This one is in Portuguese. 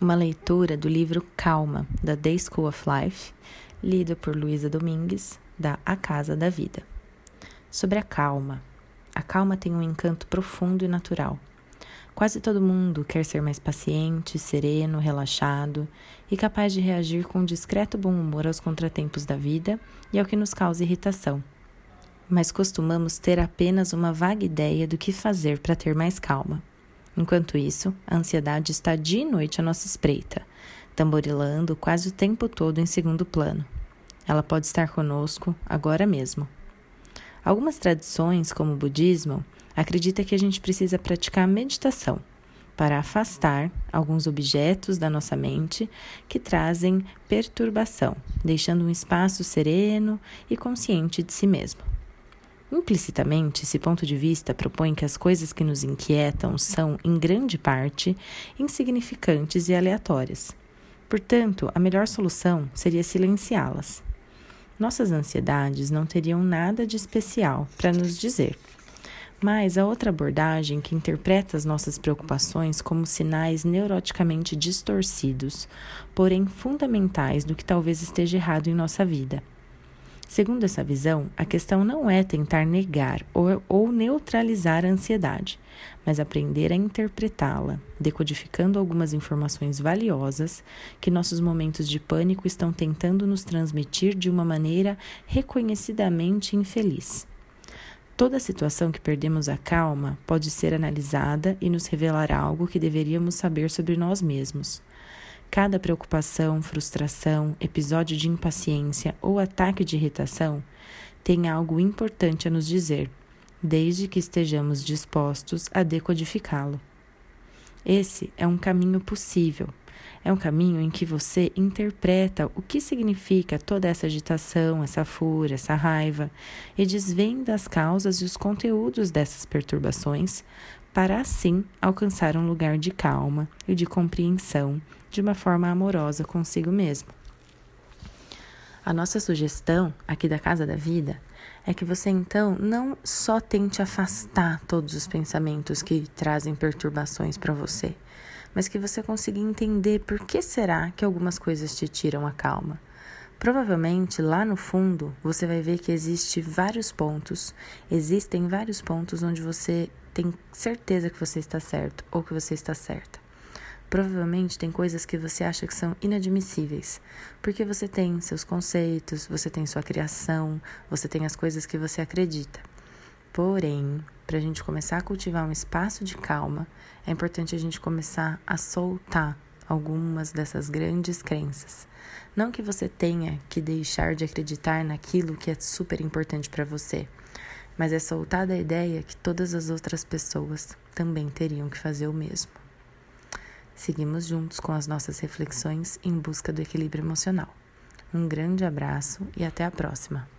uma leitura do livro Calma, da Day School of Life, lido por Luísa Domingues, da A Casa da Vida. Sobre a calma. A calma tem um encanto profundo e natural. Quase todo mundo quer ser mais paciente, sereno, relaxado e capaz de reagir com um discreto bom humor aos contratempos da vida e ao que nos causa irritação. Mas costumamos ter apenas uma vaga ideia do que fazer para ter mais calma. Enquanto isso, a ansiedade está dia e noite à nossa espreita, tamborilando quase o tempo todo em segundo plano. Ela pode estar conosco agora mesmo. Algumas tradições, como o budismo, acreditam que a gente precisa praticar meditação para afastar alguns objetos da nossa mente que trazem perturbação, deixando um espaço sereno e consciente de si mesmo. Implicitamente, esse ponto de vista propõe que as coisas que nos inquietam são, em grande parte, insignificantes e aleatórias. Portanto, a melhor solução seria silenciá-las. Nossas ansiedades não teriam nada de especial para nos dizer. Mas a outra abordagem que interpreta as nossas preocupações como sinais neuroticamente distorcidos, porém fundamentais do que talvez esteja errado em nossa vida. Segundo essa visão, a questão não é tentar negar ou, ou neutralizar a ansiedade, mas aprender a interpretá-la, decodificando algumas informações valiosas que nossos momentos de pânico estão tentando nos transmitir de uma maneira reconhecidamente infeliz. Toda situação que perdemos a calma pode ser analisada e nos revelar algo que deveríamos saber sobre nós mesmos. Cada preocupação, frustração, episódio de impaciência ou ataque de irritação tem algo importante a nos dizer, desde que estejamos dispostos a decodificá-lo. Esse é um caminho possível. É um caminho em que você interpreta o que significa toda essa agitação, essa fúria, essa raiva e desvenda as causas e os conteúdos dessas perturbações para assim alcançar um lugar de calma e de compreensão de uma forma amorosa consigo mesmo. A nossa sugestão aqui da Casa da Vida é que você então não só tente afastar todos os pensamentos que trazem perturbações para você, mas que você consiga entender por que será que algumas coisas te tiram a calma. Provavelmente lá no fundo você vai ver que existe vários pontos, existem vários pontos onde você tem certeza que você está certo ou que você está certa. Provavelmente tem coisas que você acha que são inadmissíveis, porque você tem seus conceitos, você tem sua criação, você tem as coisas que você acredita. Porém, para a gente começar a cultivar um espaço de calma, é importante a gente começar a soltar algumas dessas grandes crenças. Não que você tenha que deixar de acreditar naquilo que é super importante para você, mas é soltar da ideia que todas as outras pessoas também teriam que fazer o mesmo. Seguimos juntos com as nossas reflexões em busca do equilíbrio emocional. Um grande abraço e até a próxima!